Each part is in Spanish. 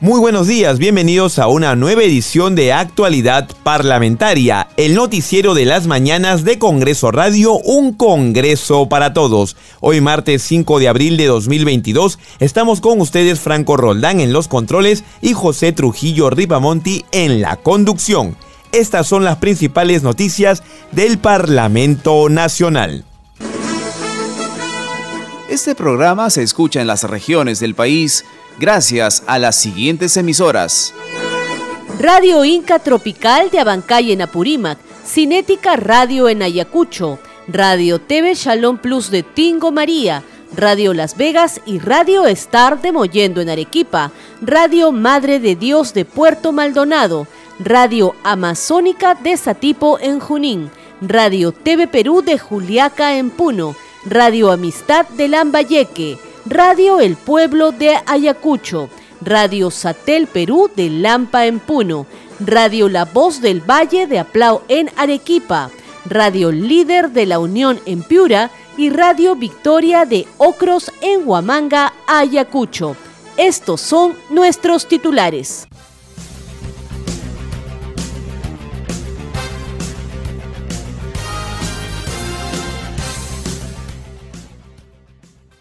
Muy buenos días, bienvenidos a una nueva edición de Actualidad Parlamentaria, el noticiero de las mañanas de Congreso Radio, un Congreso para todos. Hoy martes 5 de abril de 2022 estamos con ustedes Franco Roldán en los controles y José Trujillo Ripamonti en la conducción. Estas son las principales noticias del Parlamento Nacional. Este programa se escucha en las regiones del país gracias a las siguientes emisoras. Radio Inca Tropical de Abancay en Apurímac, Cinética Radio en Ayacucho, Radio TV Shalom Plus de Tingo María, Radio Las Vegas y Radio Star de Mollendo en Arequipa, Radio Madre de Dios de Puerto Maldonado, Radio Amazónica de Satipo en Junín, Radio TV Perú de Juliaca en Puno, Radio Amistad de Lambayeque, Radio El Pueblo de Ayacucho, Radio Satel Perú de Lampa en Puno, Radio La Voz del Valle de Aplau en Arequipa, Radio Líder de la Unión en Piura y Radio Victoria de Ocros en Huamanga, Ayacucho. Estos son nuestros titulares.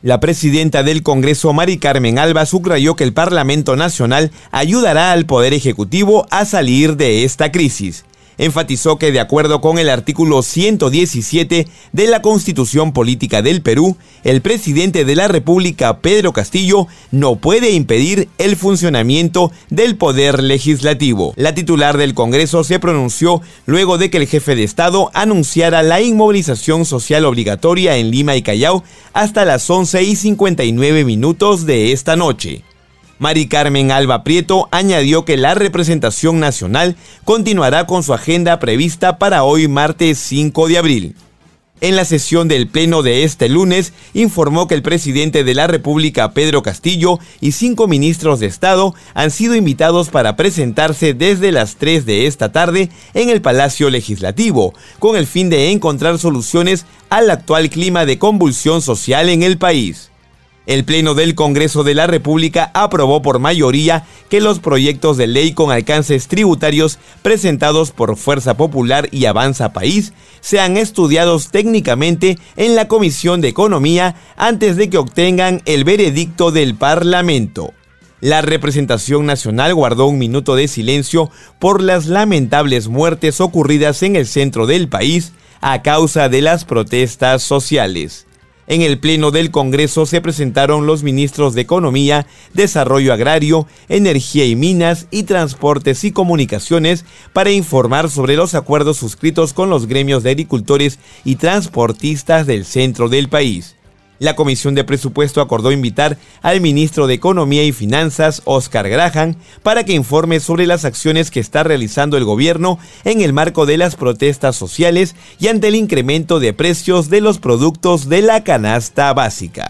La presidenta del Congreso, Mari Carmen Alba, subrayó que el Parlamento Nacional ayudará al Poder Ejecutivo a salir de esta crisis enfatizó que de acuerdo con el artículo 117 de la Constitución Política del Perú, el presidente de la República, Pedro Castillo, no puede impedir el funcionamiento del poder legislativo. La titular del Congreso se pronunció luego de que el jefe de Estado anunciara la inmovilización social obligatoria en Lima y Callao hasta las 11 y 59 minutos de esta noche. Mari Carmen Alba Prieto añadió que la representación nacional continuará con su agenda prevista para hoy martes 5 de abril. En la sesión del Pleno de este lunes, informó que el presidente de la República, Pedro Castillo, y cinco ministros de Estado han sido invitados para presentarse desde las 3 de esta tarde en el Palacio Legislativo, con el fin de encontrar soluciones al actual clima de convulsión social en el país. El Pleno del Congreso de la República aprobó por mayoría que los proyectos de ley con alcances tributarios presentados por Fuerza Popular y Avanza País sean estudiados técnicamente en la Comisión de Economía antes de que obtengan el veredicto del Parlamento. La representación nacional guardó un minuto de silencio por las lamentables muertes ocurridas en el centro del país a causa de las protestas sociales. En el Pleno del Congreso se presentaron los ministros de Economía, Desarrollo Agrario, Energía y Minas y Transportes y Comunicaciones para informar sobre los acuerdos suscritos con los gremios de agricultores y transportistas del centro del país. La Comisión de Presupuesto acordó invitar al ministro de Economía y Finanzas, Oscar Graham, para que informe sobre las acciones que está realizando el gobierno en el marco de las protestas sociales y ante el incremento de precios de los productos de la canasta básica.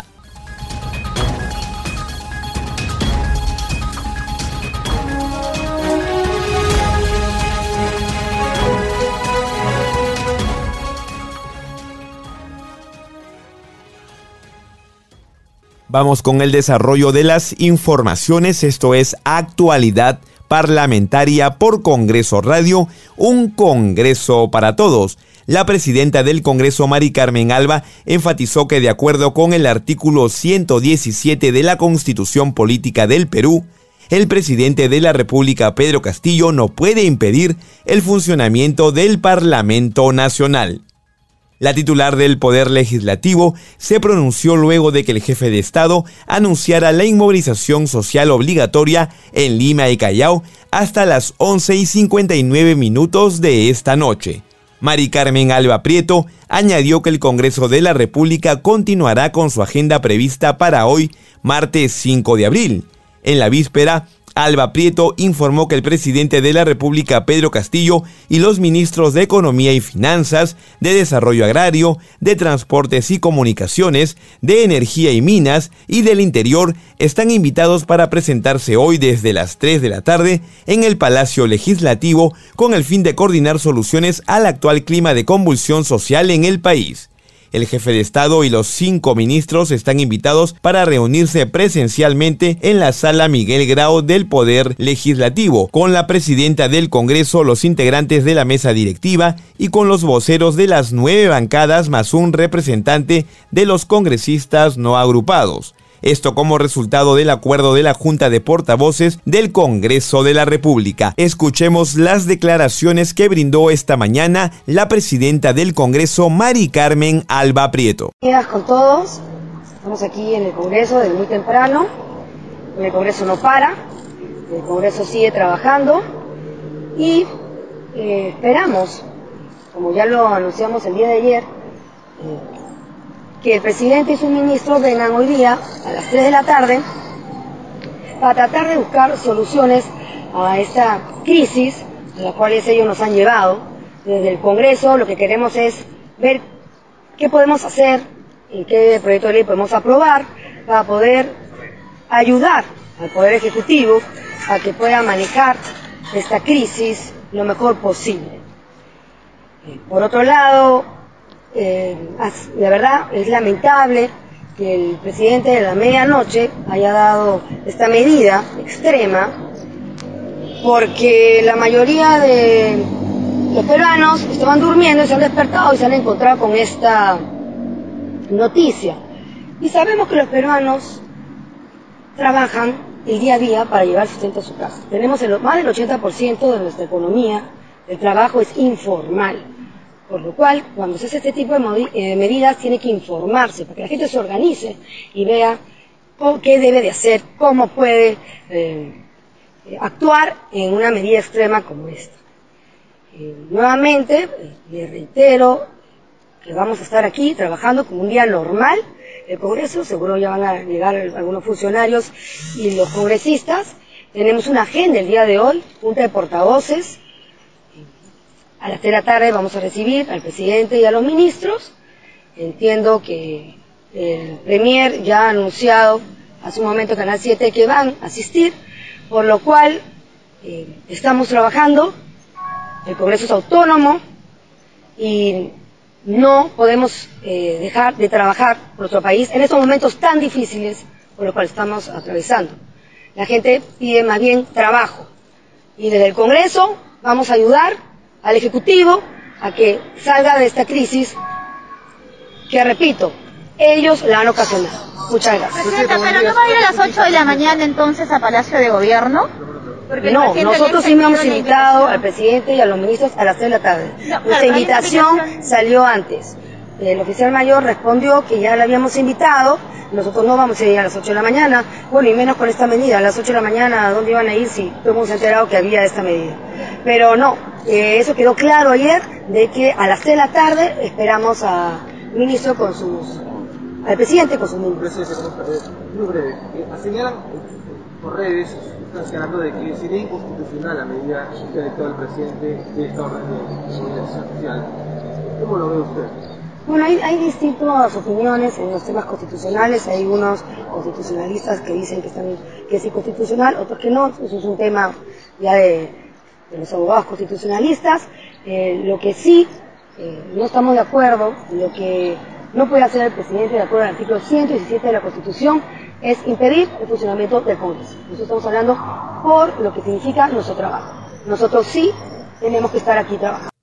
Vamos con el desarrollo de las informaciones. Esto es actualidad parlamentaria por Congreso Radio, un Congreso para todos. La presidenta del Congreso, Mari Carmen Alba, enfatizó que de acuerdo con el artículo 117 de la Constitución Política del Perú, el presidente de la República, Pedro Castillo, no puede impedir el funcionamiento del Parlamento Nacional. La titular del Poder Legislativo se pronunció luego de que el jefe de Estado anunciara la inmovilización social obligatoria en Lima y Callao hasta las 11 y 59 minutos de esta noche. Mari Carmen Alba Prieto añadió que el Congreso de la República continuará con su agenda prevista para hoy, martes 5 de abril. En la víspera, Alba Prieto informó que el presidente de la República, Pedro Castillo, y los ministros de Economía y Finanzas, de Desarrollo Agrario, de Transportes y Comunicaciones, de Energía y Minas y del Interior están invitados para presentarse hoy desde las 3 de la tarde en el Palacio Legislativo con el fin de coordinar soluciones al actual clima de convulsión social en el país. El jefe de Estado y los cinco ministros están invitados para reunirse presencialmente en la sala Miguel Grau del Poder Legislativo, con la presidenta del Congreso, los integrantes de la mesa directiva y con los voceros de las nueve bancadas más un representante de los congresistas no agrupados. Esto como resultado del acuerdo de la Junta de Portavoces del Congreso de la República. Escuchemos las declaraciones que brindó esta mañana la presidenta del Congreso, Mari Carmen Alba Prieto. con todos. Estamos aquí en el Congreso desde muy temprano. El Congreso no para. El Congreso sigue trabajando. Y eh, esperamos, como ya lo anunciamos el día de ayer, eh, que el presidente y sus ministros vengan hoy día a las 3 de la tarde para tratar de buscar soluciones a esta crisis a la cual ellos nos han llevado. Desde el Congreso lo que queremos es ver qué podemos hacer y qué proyecto de ley podemos aprobar para poder ayudar al Poder Ejecutivo a que pueda manejar esta crisis lo mejor posible. Por otro lado, eh, la verdad es lamentable que el presidente de la medianoche haya dado esta medida extrema, porque la mayoría de los peruanos estaban durmiendo y se han despertado y se han encontrado con esta noticia. Y sabemos que los peruanos trabajan el día a día para llevar sustento a su casa. Tenemos el, más del 80% de nuestra economía, el trabajo es informal. Por lo cual, cuando se hace este tipo de eh, medidas, tiene que informarse para que la gente se organice y vea qué debe de hacer, cómo puede eh, actuar en una medida extrema como esta. Eh, nuevamente, le reitero que vamos a estar aquí trabajando como un día normal. El Congreso, seguro ya van a llegar algunos funcionarios y los congresistas. Tenemos una agenda el día de hoy, junta de portavoces, a las 3 de la tarde vamos a recibir al presidente y a los ministros. Entiendo que el Premier ya ha anunciado hace un momento Canal 7 que van a asistir, por lo cual eh, estamos trabajando, el Congreso es autónomo y no podemos eh, dejar de trabajar por nuestro país en estos momentos tan difíciles por los cuales estamos atravesando. La gente pide más bien trabajo y desde el Congreso vamos a ayudar al Ejecutivo a que salga de esta crisis que, repito, ellos la han ocasionado. Muchas gracias. pero no va a ir a las 8 de la mañana entonces a Palacio de Gobierno. no, nosotros sí hemos invitado al presidente y a los ministros a las 3 de la tarde. Nuestra invitación salió antes. El oficial mayor respondió que ya le habíamos invitado, nosotros no vamos a ir a las 8 de la mañana, bueno, y menos con esta medida, a las 8 de la mañana, ¿a dónde iban a ir si hemos enterado que había esta medida? Pero no, eh, eso quedó claro ayer, de que a las 3 de la tarde esperamos al ministro con sus, al presidente con sus ministros. Muy breve, señalan por redes, están señalando de que sería inconstitucional la medida que dictó el presidente de esta orden de seguridad social. ¿Cómo lo ve usted? Bueno, hay, hay, distintas opiniones en los temas constitucionales. Hay unos constitucionalistas que dicen que, están, que es inconstitucional, otros que no. Eso es un tema ya de, los abogados constitucionalistas. Eh, lo que sí eh, no estamos de acuerdo, lo que no puede hacer el presidente de acuerdo al artículo 117 de la Constitución es impedir el funcionamiento del Congreso. Nosotros estamos hablando por lo que significa nuestro trabajo. Nosotros sí tenemos que estar aquí trabajando.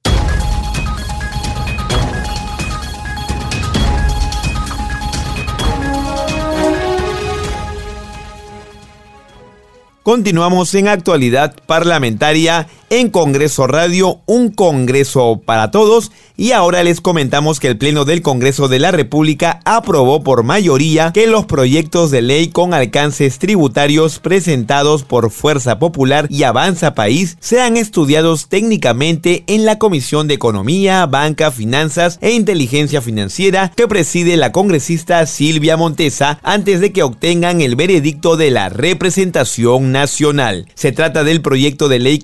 Continuamos en actualidad parlamentaria en Congreso Radio, un Congreso para todos. Y ahora les comentamos que el Pleno del Congreso de la República aprobó por mayoría que los proyectos de ley con alcances tributarios presentados por Fuerza Popular y Avanza País sean estudiados técnicamente en la Comisión de Economía, Banca, Finanzas e Inteligencia Financiera que preside la congresista Silvia Montesa antes de que obtengan el veredicto de la representación nacional. Se trata del proyecto de ley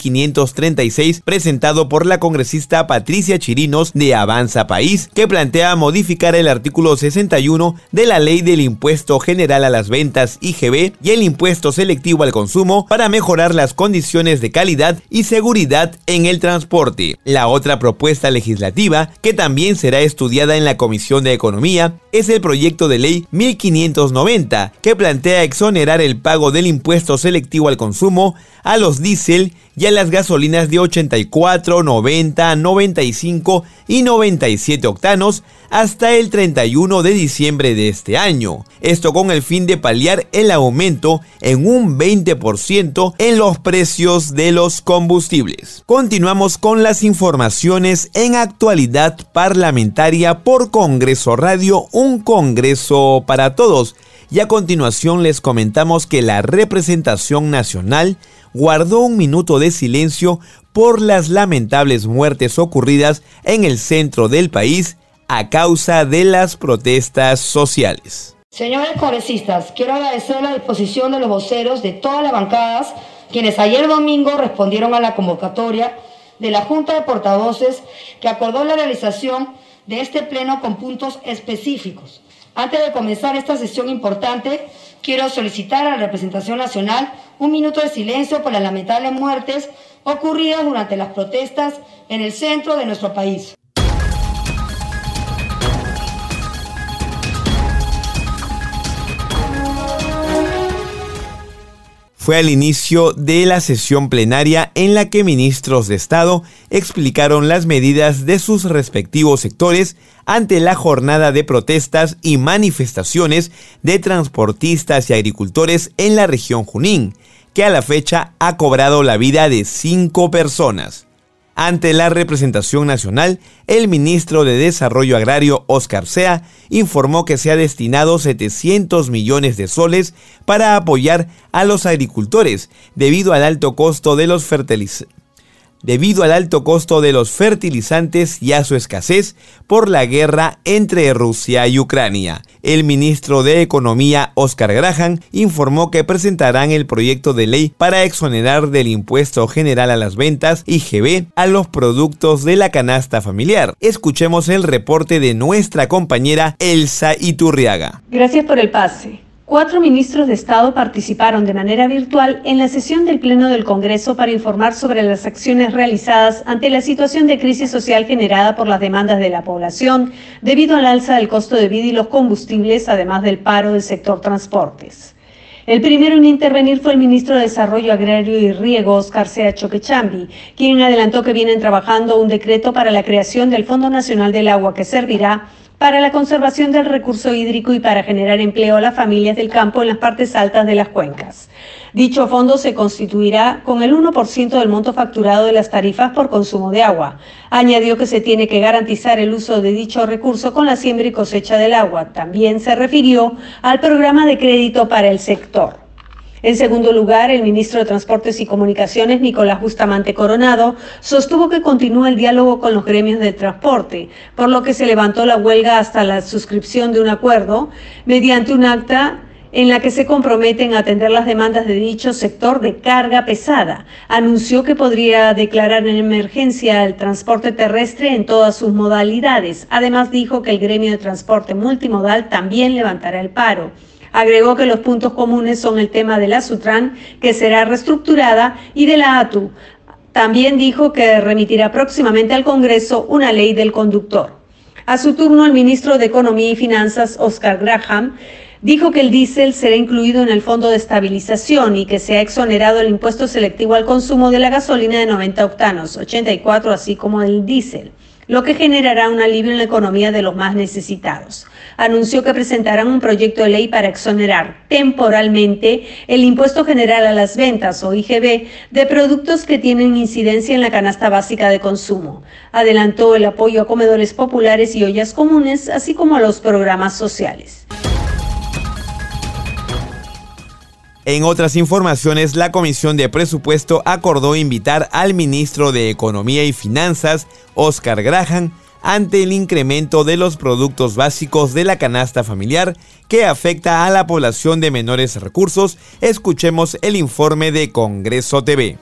536 presentado por la congresista Patricia Chirinos de Avanza País, que plantea modificar el artículo 61 de la Ley del Impuesto General a las Ventas IGB y el impuesto selectivo al consumo para mejorar las condiciones de calidad y seguridad en el transporte. La otra propuesta legislativa, que también será estudiada en la Comisión de Economía, es el proyecto de ley 1590, que plantea exonerar el pago del impuesto selectivo al consumo a los diésel y a las gasolinas de 84, 90, 95 y 97 octanos hasta el 31 de diciembre de este año. Esto con el fin de paliar el aumento en un 20% en los precios de los combustibles. Continuamos con las informaciones en actualidad parlamentaria por Congreso Radio, un Congreso para todos. Y a continuación les comentamos que la representación nacional guardó un minuto de silencio por las lamentables muertes ocurridas en el centro del país a causa de las protestas sociales. Señores congresistas, quiero agradecer la disposición de los voceros de todas las bancadas, quienes ayer domingo respondieron a la convocatoria de la Junta de Portavoces que acordó la realización de este pleno con puntos específicos. Antes de comenzar esta sesión importante, quiero solicitar a la representación nacional un minuto de silencio por las lamentables muertes ocurridas durante las protestas en el centro de nuestro país. Fue al inicio de la sesión plenaria en la que ministros de Estado explicaron las medidas de sus respectivos sectores ante la jornada de protestas y manifestaciones de transportistas y agricultores en la región Junín, que a la fecha ha cobrado la vida de cinco personas. Ante la representación nacional, el ministro de Desarrollo Agrario, Oscar Sea, informó que se ha destinado 700 millones de soles para apoyar a los agricultores debido al alto costo de los fertilizantes debido al alto costo de los fertilizantes y a su escasez por la guerra entre Rusia y Ucrania. El ministro de Economía, Oscar Graham, informó que presentarán el proyecto de ley para exonerar del impuesto general a las ventas IGB a los productos de la canasta familiar. Escuchemos el reporte de nuestra compañera Elsa Iturriaga. Gracias por el pase. Cuatro ministros de Estado participaron de manera virtual en la sesión del Pleno del Congreso para informar sobre las acciones realizadas ante la situación de crisis social generada por las demandas de la población debido al alza del costo de vida y los combustibles, además del paro del sector transportes. El primero en intervenir fue el ministro de Desarrollo Agrario y Riego, Oscar Sea Choquechambi, quien adelantó que vienen trabajando un decreto para la creación del Fondo Nacional del Agua que servirá para la conservación del recurso hídrico y para generar empleo a las familias del campo en las partes altas de las cuencas. Dicho fondo se constituirá con el 1% del monto facturado de las tarifas por consumo de agua. Añadió que se tiene que garantizar el uso de dicho recurso con la siembra y cosecha del agua. También se refirió al programa de crédito para el sector. En segundo lugar, el ministro de Transportes y Comunicaciones, Nicolás Bustamante Coronado, sostuvo que continúa el diálogo con los gremios de transporte, por lo que se levantó la huelga hasta la suscripción de un acuerdo mediante un acta en la que se comprometen a atender las demandas de dicho sector de carga pesada. Anunció que podría declarar en emergencia el transporte terrestre en todas sus modalidades. Además dijo que el gremio de transporte multimodal también levantará el paro. Agregó que los puntos comunes son el tema de la Sutran, que será reestructurada, y de la ATU. También dijo que remitirá próximamente al Congreso una ley del conductor. A su turno, el ministro de Economía y Finanzas, Oscar Graham, dijo que el diésel será incluido en el fondo de estabilización y que se ha exonerado el impuesto selectivo al consumo de la gasolina de 90 octanos, 84, así como el diésel lo que generará un alivio en la economía de los más necesitados. Anunció que presentarán un proyecto de ley para exonerar temporalmente el impuesto general a las ventas o IGB de productos que tienen incidencia en la canasta básica de consumo. Adelantó el apoyo a comedores populares y ollas comunes, así como a los programas sociales. En otras informaciones, la Comisión de Presupuesto acordó invitar al ministro de Economía y Finanzas, Oscar Graham, ante el incremento de los productos básicos de la canasta familiar que afecta a la población de menores recursos. Escuchemos el informe de Congreso TV.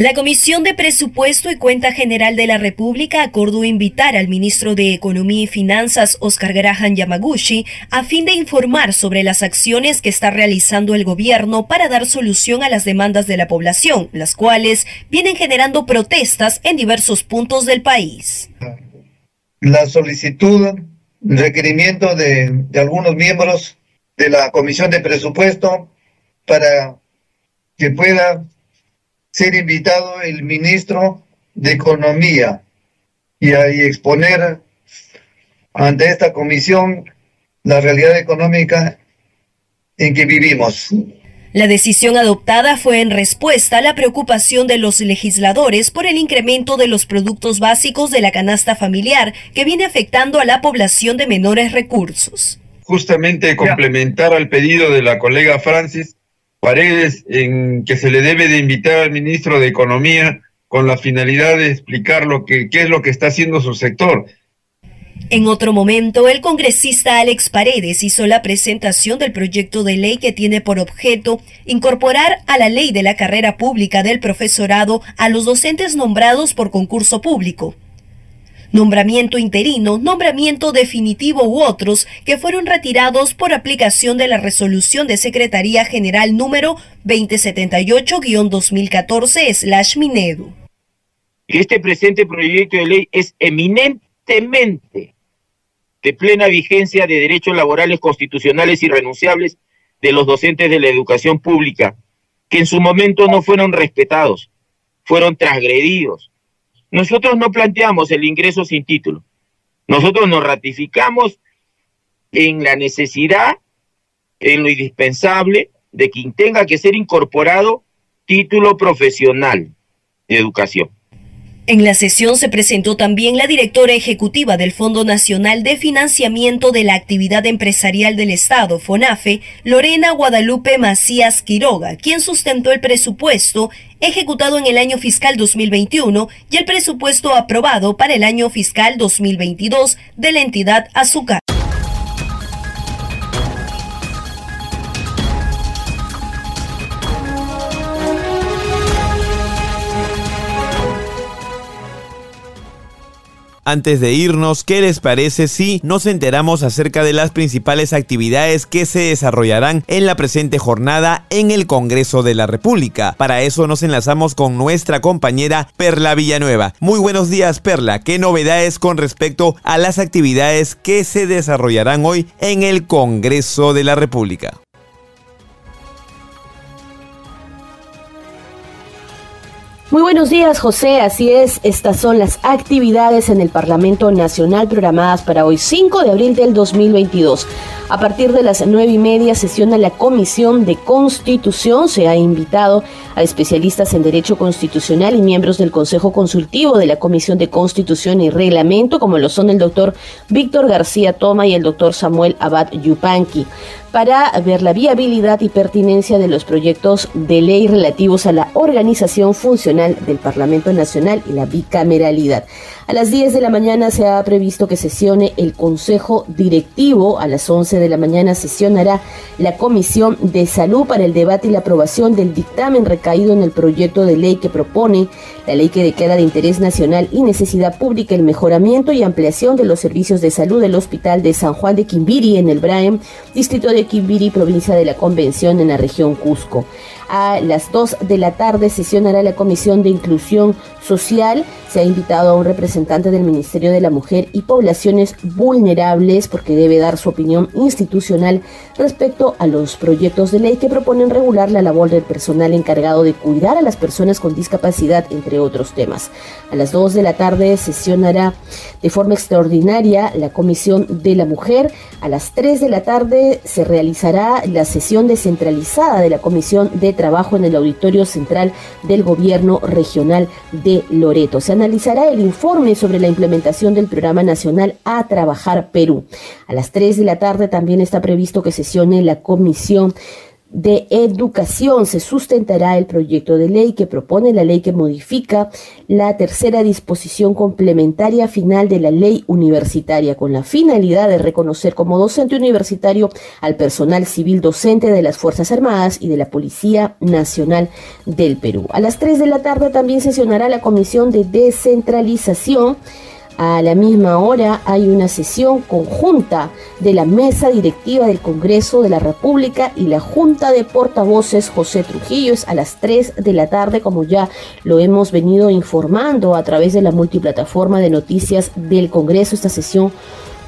La Comisión de Presupuesto y Cuenta General de la República acordó invitar al ministro de Economía y Finanzas, Oscar Graham Yamaguchi, a fin de informar sobre las acciones que está realizando el gobierno para dar solución a las demandas de la población, las cuales vienen generando protestas en diversos puntos del país. La solicitud, requerimiento de, de algunos miembros de la Comisión de Presupuesto para que pueda ser invitado el ministro de Economía y ahí exponer ante esta comisión la realidad económica en que vivimos. La decisión adoptada fue en respuesta a la preocupación de los legisladores por el incremento de los productos básicos de la canasta familiar que viene afectando a la población de menores recursos. Justamente complementar al pedido de la colega Francis, Paredes en que se le debe de invitar al ministro de Economía con la finalidad de explicar lo que, qué es lo que está haciendo su sector. En otro momento, el congresista Alex Paredes hizo la presentación del proyecto de ley que tiene por objeto incorporar a la ley de la carrera pública del profesorado a los docentes nombrados por concurso público nombramiento interino, nombramiento definitivo u otros que fueron retirados por aplicación de la resolución de Secretaría General número 2078-2014-Minedu. Este presente proyecto de ley es eminentemente de plena vigencia de derechos laborales constitucionales irrenunciables de los docentes de la educación pública, que en su momento no fueron respetados, fueron transgredidos, nosotros no planteamos el ingreso sin título. Nosotros nos ratificamos en la necesidad, en lo indispensable de quien tenga que ser incorporado título profesional de educación. En la sesión se presentó también la directora ejecutiva del Fondo Nacional de Financiamiento de la Actividad Empresarial del Estado, FONAFE, Lorena Guadalupe Macías Quiroga, quien sustentó el presupuesto ejecutado en el año fiscal 2021 y el presupuesto aprobado para el año fiscal 2022 de la entidad Azúcar. Antes de irnos, ¿qué les parece si nos enteramos acerca de las principales actividades que se desarrollarán en la presente jornada en el Congreso de la República? Para eso nos enlazamos con nuestra compañera Perla Villanueva. Muy buenos días Perla, ¿qué novedades con respecto a las actividades que se desarrollarán hoy en el Congreso de la República? Muy buenos días, José. Así es, estas son las actividades en el Parlamento Nacional programadas para hoy, 5 de abril del 2022. A partir de las nueve y media sesiona la Comisión de Constitución. Se ha invitado a especialistas en Derecho Constitucional y miembros del Consejo Consultivo de la Comisión de Constitución y Reglamento, como lo son el doctor Víctor García Toma y el doctor Samuel Abad Yupanqui para ver la viabilidad y pertinencia de los proyectos de ley relativos a la organización funcional del Parlamento Nacional y la bicameralidad. A las 10 de la mañana se ha previsto que sesione el Consejo Directivo. A las 11 de la mañana sesionará la Comisión de Salud para el debate y la aprobación del dictamen recaído en el proyecto de ley que propone la ley que declara de interés nacional y necesidad pública el mejoramiento y ampliación de los servicios de salud del Hospital de San Juan de Quimbiri en el Braem, distrito de Quimbiri, provincia de la Convención en la región Cusco. A las 2 de la tarde sesionará la Comisión de Inclusión social. Se ha invitado a un representante del Ministerio de la Mujer y Poblaciones Vulnerables porque debe dar su opinión institucional respecto a los proyectos de ley que proponen regular la labor del personal encargado de cuidar a las personas con discapacidad, entre otros temas. A las 2 de la tarde sesionará de forma extraordinaria la Comisión de la Mujer. A las 3 de la tarde se realizará la sesión descentralizada de la Comisión de Trabajo en el Auditorio Central del Gobierno Regional de Loreto. Se analizará el informe sobre la implementación del Programa Nacional A Trabajar Perú. A las 3 de la tarde también está previsto que sesione la Comisión de Educación se sustentará el proyecto de ley que propone la ley que modifica la tercera disposición complementaria final de la ley universitaria con la finalidad de reconocer como docente universitario al personal civil docente de las Fuerzas Armadas y de la Policía Nacional del Perú. A las 3 de la tarde también sesionará la Comisión de Descentralización a la misma hora hay una sesión conjunta de la mesa directiva del Congreso de la República y la Junta de Portavoces José Trujillo. Es a las 3 de la tarde, como ya lo hemos venido informando a través de la multiplataforma de noticias del Congreso. Esta sesión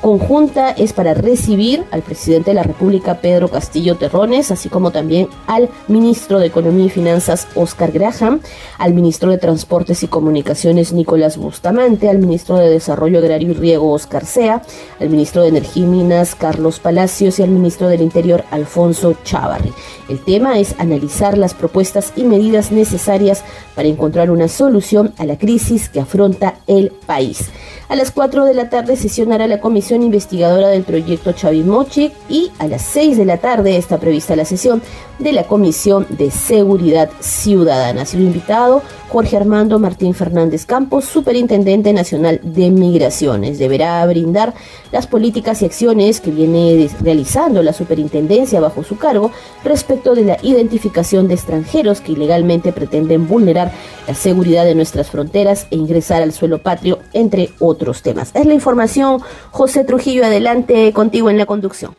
conjunta es para recibir al presidente de la República, Pedro Castillo Terrones, así como también al ministro de Economía y Finanzas, Oscar Graham, al ministro de Transportes y Comunicaciones, Nicolás Bustamante, al ministro de Desarrollo Agrario y Riego, Oscar Sea, al ministro de Energía y Minas, Carlos Palacios, y al ministro del Interior, Alfonso Chávarri. El tema es analizar las propuestas y medidas necesarias para encontrar una solución a la crisis que afronta el país. A las 4 de la tarde sesionará la comisión investigadora del proyecto Chavimochi y a las 6 de la tarde está prevista la sesión de la Comisión de Seguridad Ciudadana. Ha sido invitado Jorge Armando Martín Fernández Campos, Superintendente Nacional de Migraciones. Deberá brindar las políticas y acciones que viene realizando la superintendencia bajo su cargo respecto de la identificación de extranjeros que ilegalmente pretenden vulnerar la seguridad de nuestras fronteras e ingresar al suelo patrio, entre otros temas. Es la información. José Trujillo, adelante contigo en la conducción.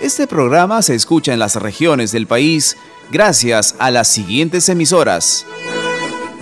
Este programa se escucha en las regiones del país gracias a las siguientes emisoras.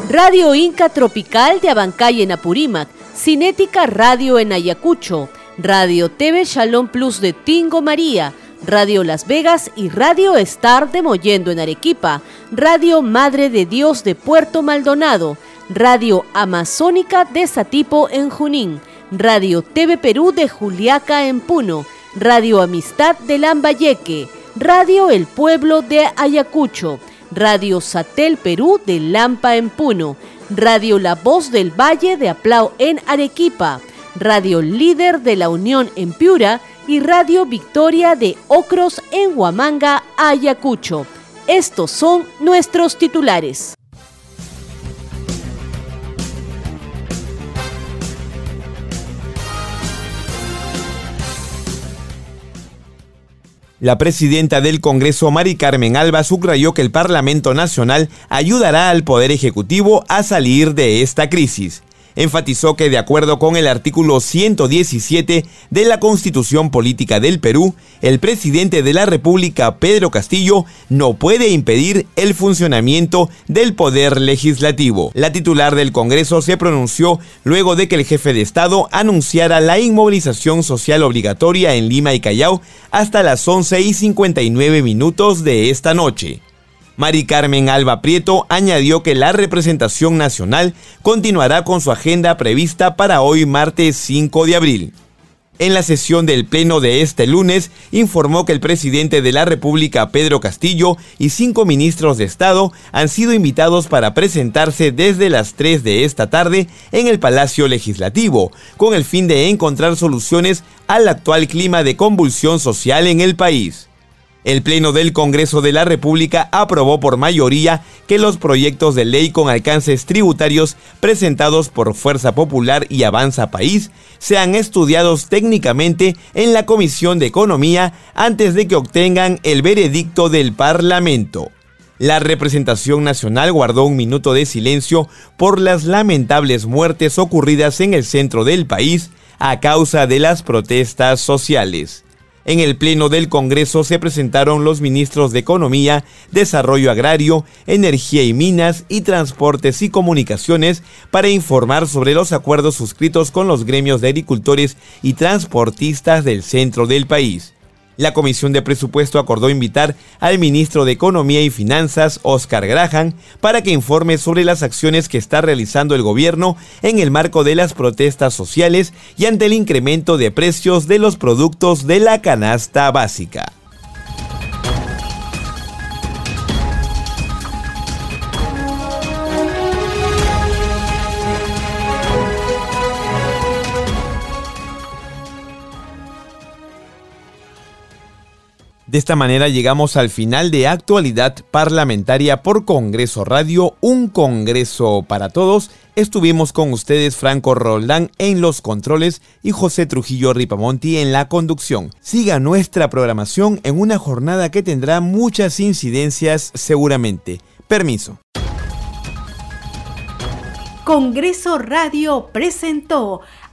Radio Inca Tropical de Abancay en Apurímac, Cinética Radio en Ayacucho, Radio TV Shalom Plus de Tingo María, Radio Las Vegas y Radio Star de Mollendo en Arequipa, Radio Madre de Dios de Puerto Maldonado, Radio Amazónica de Satipo en Junín, Radio TV Perú de Juliaca en Puno, Radio Amistad de Lambayeque, Radio El Pueblo de Ayacucho, Radio Satel Perú de Lampa en Puno, Radio La Voz del Valle de Aplau en Arequipa, Radio Líder de la Unión en Piura y Radio Victoria de Ocros en Huamanga, Ayacucho. Estos son nuestros titulares. La presidenta del Congreso, Mari Carmen Alba, subrayó que el Parlamento Nacional ayudará al Poder Ejecutivo a salir de esta crisis enfatizó que de acuerdo con el artículo 117 de la Constitución Política del Perú, el presidente de la República, Pedro Castillo, no puede impedir el funcionamiento del poder legislativo. La titular del Congreso se pronunció luego de que el jefe de Estado anunciara la inmovilización social obligatoria en Lima y Callao hasta las 11 y 59 minutos de esta noche. Mari Carmen Alba Prieto añadió que la representación nacional continuará con su agenda prevista para hoy martes 5 de abril. En la sesión del Pleno de este lunes, informó que el presidente de la República, Pedro Castillo, y cinco ministros de Estado han sido invitados para presentarse desde las 3 de esta tarde en el Palacio Legislativo, con el fin de encontrar soluciones al actual clima de convulsión social en el país. El Pleno del Congreso de la República aprobó por mayoría que los proyectos de ley con alcances tributarios presentados por Fuerza Popular y Avanza País sean estudiados técnicamente en la Comisión de Economía antes de que obtengan el veredicto del Parlamento. La representación nacional guardó un minuto de silencio por las lamentables muertes ocurridas en el centro del país a causa de las protestas sociales. En el Pleno del Congreso se presentaron los ministros de Economía, Desarrollo Agrario, Energía y Minas y Transportes y Comunicaciones para informar sobre los acuerdos suscritos con los gremios de agricultores y transportistas del centro del país la Comisión de Presupuesto acordó invitar al ministro de Economía y Finanzas, Oscar Graham, para que informe sobre las acciones que está realizando el gobierno en el marco de las protestas sociales y ante el incremento de precios de los productos de la canasta básica. De esta manera llegamos al final de actualidad parlamentaria por Congreso Radio, un Congreso para todos. Estuvimos con ustedes Franco Roldán en los controles y José Trujillo Ripamonti en la conducción. Siga nuestra programación en una jornada que tendrá muchas incidencias seguramente. Permiso. Congreso Radio presentó